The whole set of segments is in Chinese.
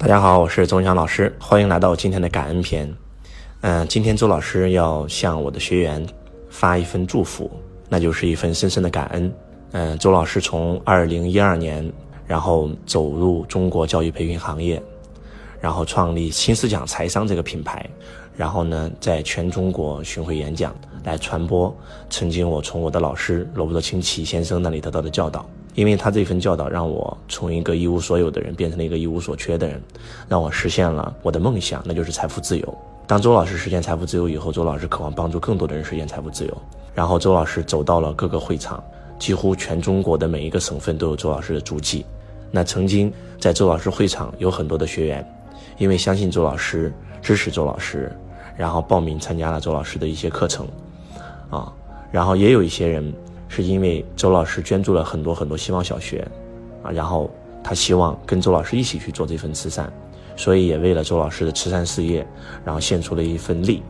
大家好，我是周文强老师，欢迎来到今天的感恩篇。嗯，今天周老师要向我的学员发一份祝福，那就是一份深深的感恩。嗯，周老师从二零一二年，然后走入中国教育培训行业，然后创立新思想财商这个品牌，然后呢，在全中国巡回演讲，来传播曾经我从我的老师罗伯特清崎先生那里得到的教导。因为他这份教导，让我从一个一无所有的人变成了一个一无所缺的人，让我实现了我的梦想，那就是财富自由。当周老师实现财富自由以后，周老师渴望帮助更多的人实现财富自由。然后周老师走到了各个会场，几乎全中国的每一个省份都有周老师的足迹。那曾经在周老师会场有很多的学员，因为相信周老师、支持周老师，然后报名参加了周老师的一些课程，啊，然后也有一些人。是因为周老师捐助了很多很多希望小学，啊，然后他希望跟周老师一起去做这份慈善，所以也为了周老师的慈善事业，然后献出了一份力。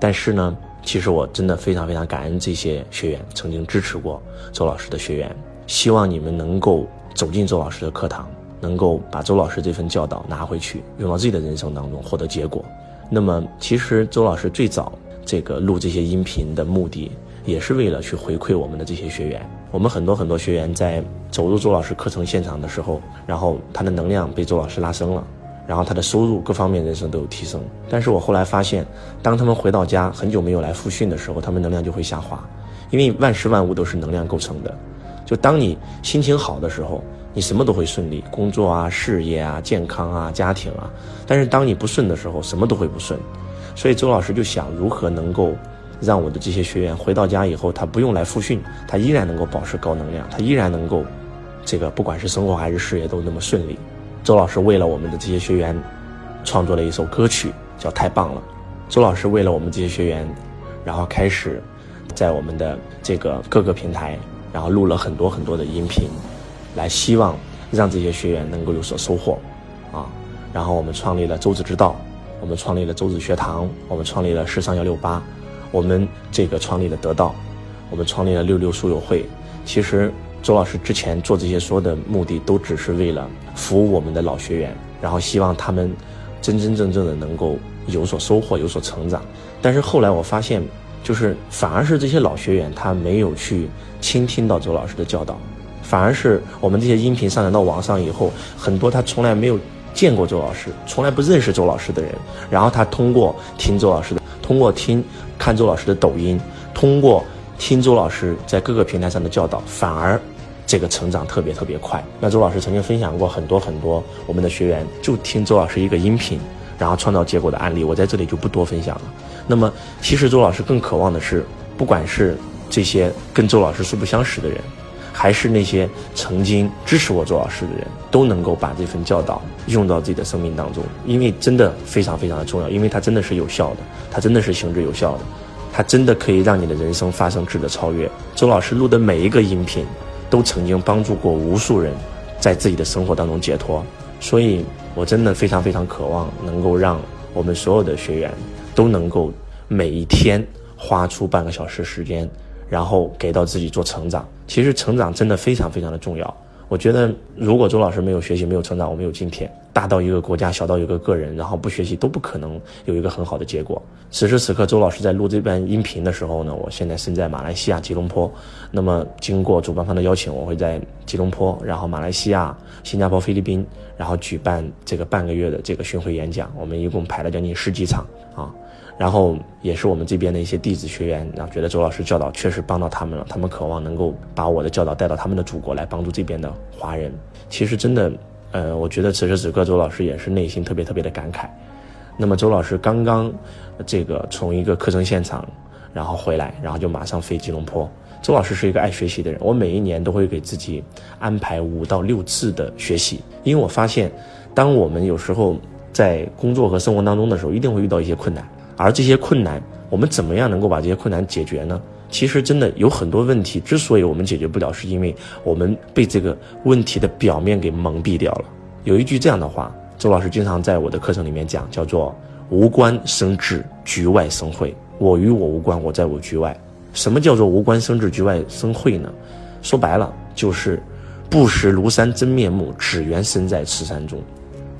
但是呢，其实我真的非常非常感恩这些学员曾经支持过周老师的学员，希望你们能够走进周老师的课堂，能够把周老师这份教导拿回去，用到自己的人生当中，获得结果。那么，其实周老师最早这个录这些音频的目的。也是为了去回馈我们的这些学员。我们很多很多学员在走入周老师课程现场的时候，然后他的能量被周老师拉升了，然后他的收入各方面人生都有提升。但是我后来发现，当他们回到家很久没有来复训的时候，他们能量就会下滑，因为万事万物都是能量构成的。就当你心情好的时候，你什么都会顺利，工作啊、事业啊、健康啊、家庭啊。但是当你不顺的时候，什么都会不顺。所以周老师就想如何能够。让我的这些学员回到家以后，他不用来复训，他依然能够保持高能量，他依然能够，这个不管是生活还是事业都那么顺利。周老师为了我们的这些学员，创作了一首歌曲，叫《太棒了》。周老师为了我们这些学员，然后开始在我们的这个各个平台，然后录了很多很多的音频，来希望让这些学员能够有所收获，啊，然后我们创立了周子之道，我们创立了周子学堂，我们创立了时尚幺六八。我们这个创立了得到，我们创立了六六书友会。其实周老师之前做这些说的目的，都只是为了服务我们的老学员，然后希望他们真真正正的能够有所收获、有所成长。但是后来我发现，就是反而是这些老学员他没有去倾听到周老师的教导，反而是我们这些音频上传到网上以后，很多他从来没有见过周老师、从来不认识周老师的人，然后他通过听周老师的。通过听、看周老师的抖音，通过听周老师在各个平台上的教导，反而这个成长特别特别快。那周老师曾经分享过很多很多我们的学员就听周老师一个音频，然后创造结果的案例，我在这里就不多分享了。那么，其实周老师更渴望的是，不管是这些跟周老师素不相识的人。还是那些曾经支持我周老师的人，都能够把这份教导用到自己的生命当中，因为真的非常非常的重要，因为它真的是有效的，它真的是行之有效的，它真的可以让你的人生发生质的超越。周老师录的每一个音频，都曾经帮助过无数人，在自己的生活当中解脱，所以我真的非常非常渴望能够让我们所有的学员都能够每一天花出半个小时时间。然后给到自己做成长，其实成长真的非常非常的重要。我觉得，如果周老师没有学习，没有成长，我们有今天。大到一个国家，小到一个个人，然后不学习都不可能有一个很好的结果。此时此刻，周老师在录这段音频的时候呢，我现在身在马来西亚吉隆坡。那么，经过主办方的邀请，我会在吉隆坡，然后马来西亚、新加坡、菲律宾，然后举办这个半个月的这个巡回演讲。我们一共排了将近十几场啊。然后也是我们这边的一些弟子学员，然后觉得周老师教导确实帮到他们了，他们渴望能够把我的教导带到他们的祖国来，帮助这边的华人。其实真的，呃，我觉得此时此刻周老师也是内心特别特别的感慨。那么周老师刚刚这个从一个课程现场然后回来，然后就马上飞吉隆坡。周老师是一个爱学习的人，我每一年都会给自己安排五到六次的学习，因为我发现，当我们有时候在工作和生活当中的时候，一定会遇到一些困难。而这些困难，我们怎么样能够把这些困难解决呢？其实真的有很多问题，之所以我们解决不了，是因为我们被这个问题的表面给蒙蔽掉了。有一句这样的话，周老师经常在我的课程里面讲，叫做“无关生智，局外生慧”。我与我无关，我在我局外。什么叫做无关生智，局外生慧呢？说白了，就是不识庐山真面目，只缘身在此山中。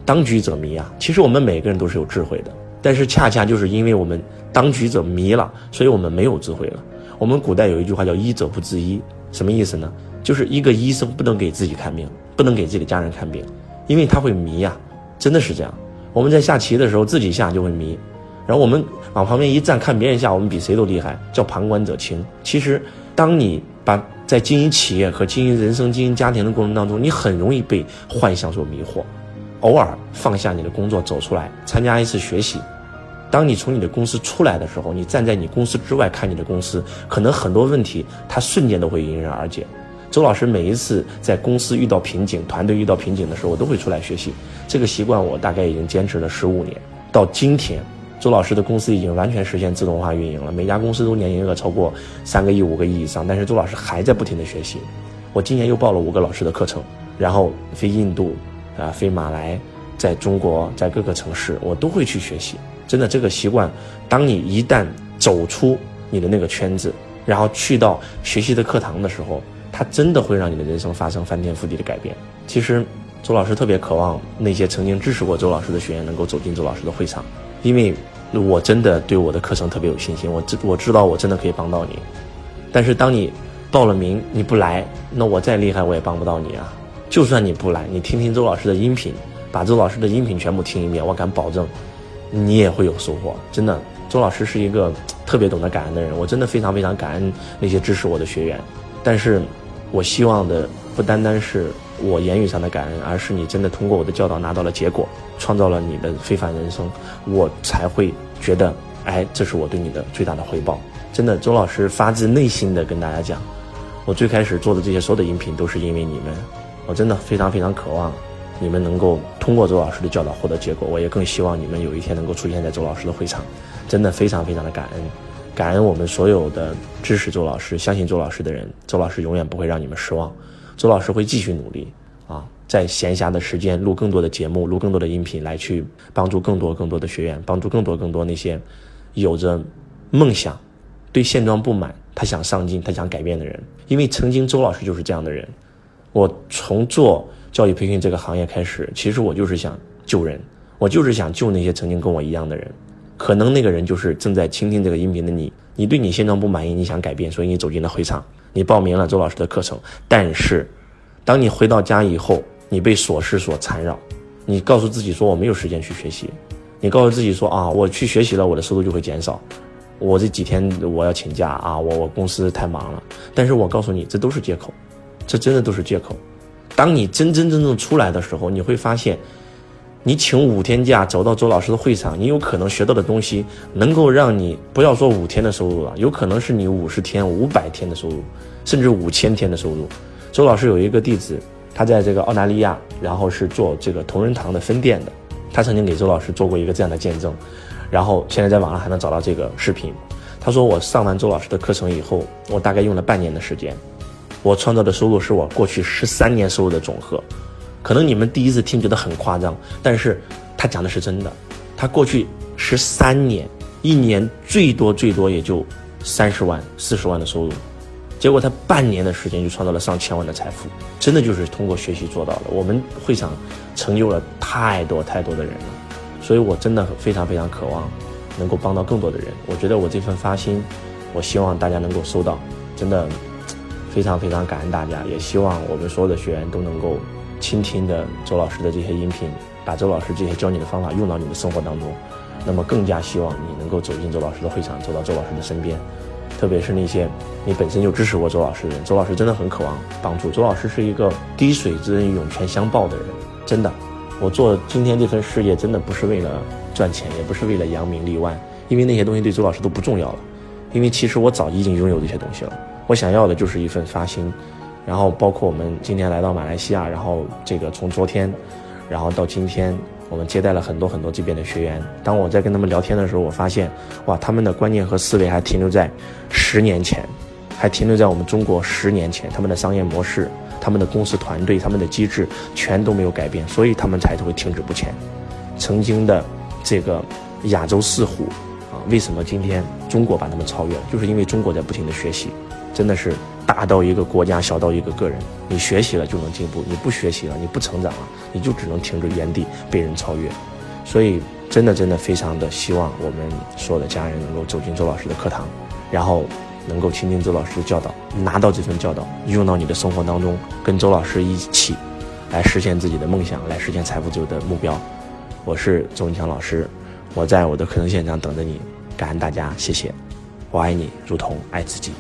当局者迷啊。其实我们每个人都是有智慧的，但是恰恰就是因为我们当局者迷了，所以我们没有智慧了。我们古代有一句话叫“医者不自医”，什么意思呢？就是一个医生不能给自己看病，不能给自己的家人看病，因为他会迷呀，真的是这样。我们在下棋的时候自己下就会迷，然后我们往旁边一站看别人下，我们比谁都厉害，叫旁观者清。其实，当你把在经营企业和经营人生、经营家庭的过程当中，你很容易被幻想所迷惑。偶尔放下你的工作，走出来参加一次学习。当你从你的公司出来的时候，你站在你公司之外看你的公司，可能很多问题它瞬间都会迎刃而解。周老师每一次在公司遇到瓶颈、团队遇到瓶颈的时候，我都会出来学习。这个习惯我大概已经坚持了十五年，到今天，周老师的公司已经完全实现自动化运营了，每家公司都年营业额超过三个亿、五个亿以上。但是周老师还在不停的学习。我今年又报了五个老师的课程，然后飞印度，啊，飞马来，在中国，在各个城市，我都会去学习。真的，这个习惯，当你一旦走出你的那个圈子，然后去到学习的课堂的时候，它真的会让你的人生发生翻天覆地的改变。其实，周老师特别渴望那些曾经支持过周老师的学员能够走进周老师的会场，因为我真的对我的课程特别有信心。我知我知道我真的可以帮到你，但是当你报了名你不来，那我再厉害我也帮不到你啊。就算你不来，你听听周老师的音频，把周老师的音频全部听一遍，我敢保证。你也会有收获，真的。周老师是一个特别懂得感恩的人，我真的非常非常感恩那些支持我的学员。但是，我希望的不单单是我言语上的感恩，而是你真的通过我的教导拿到了结果，创造了你的非凡人生，我才会觉得，哎，这是我对你的最大的回报。真的，周老师发自内心的跟大家讲，我最开始做的这些所有的音频都是因为你们，我真的非常非常渴望。你们能够通过周老师的教导获得结果，我也更希望你们有一天能够出现在周老师的会场，真的非常非常的感恩，感恩我们所有的支持周老师、相信周老师的人，周老师永远不会让你们失望，周老师会继续努力啊，在闲暇的时间录更多的节目，录更多的音频，来去帮助更多更多的学员，帮助更多更多那些有着梦想、对现状不满、他想上进、他想改变的人，因为曾经周老师就是这样的人，我从做。教育培训这个行业开始，其实我就是想救人，我就是想救那些曾经跟我一样的人。可能那个人就是正在倾听这个音频的你，你对你现状不满意，你想改变，所以你走进了会场，你报名了周老师的课程。但是，当你回到家以后，你被琐事所缠绕，你告诉自己说我没有时间去学习，你告诉自己说啊，我去学习了，我的收入就会减少，我这几天我要请假啊，我我公司太忙了。但是我告诉你，这都是借口，这真的都是借口。当你真真正正出来的时候，你会发现，你请五天假走到周老师的会场，你有可能学到的东西，能够让你不要说五天的收入了，有可能是你五十天、五百天的收入，甚至五千天的收入。周老师有一个弟子，他在这个澳大利亚，然后是做这个同仁堂的分店的，他曾经给周老师做过一个这样的见证，然后现在在网上还能找到这个视频。他说我上完周老师的课程以后，我大概用了半年的时间。我创造的收入是我过去十三年收入的总和，可能你们第一次听觉得很夸张，但是他讲的是真的。他过去十三年，一年最多最多也就三十万、四十万的收入，结果他半年的时间就创造了上千万的财富，真的就是通过学习做到的。我们会场成就了太多太多的人了，所以我真的非常非常渴望能够帮到更多的人。我觉得我这份发心，我希望大家能够收到，真的。非常非常感恩大家，也希望我们所有的学员都能够倾听的周老师的这些音频，把周老师这些教你的方法用到你的生活当中。那么更加希望你能够走进周老师的会场，走到周老师的身边。特别是那些你本身就支持过周老师的人，周老师真的很渴望帮助。周老师是一个滴水之恩涌泉相报的人，真的。我做今天这份事业，真的不是为了赚钱，也不是为了扬名立万，因为那些东西对周老师都不重要了。因为其实我早已经拥有这些东西了。我想要的就是一份发心，然后包括我们今天来到马来西亚，然后这个从昨天，然后到今天，我们接待了很多很多这边的学员。当我在跟他们聊天的时候，我发现，哇，他们的观念和思维还停留在十年前，还停留在我们中国十年前，他们的商业模式、他们的公司团队、他们的机制全都没有改变，所以他们才会停止不前。曾经的这个亚洲四虎啊，为什么今天中国把他们超越了？就是因为中国在不停的学习，真的是大到一个国家，小到一个个人，你学习了就能进步，你不学习了，你不成长了，你就只能停止原地被人超越。所以，真的真的非常的希望我们所有的家人能够走进周老师的课堂，然后能够倾听周老师的教导，拿到这份教导，用到你的生活当中，跟周老师一起来实现自己的梦想，来实现财富自由的目标。我是周文强老师，我在我的课程现场等着你，感恩大家，谢谢，我爱你，如同爱自己。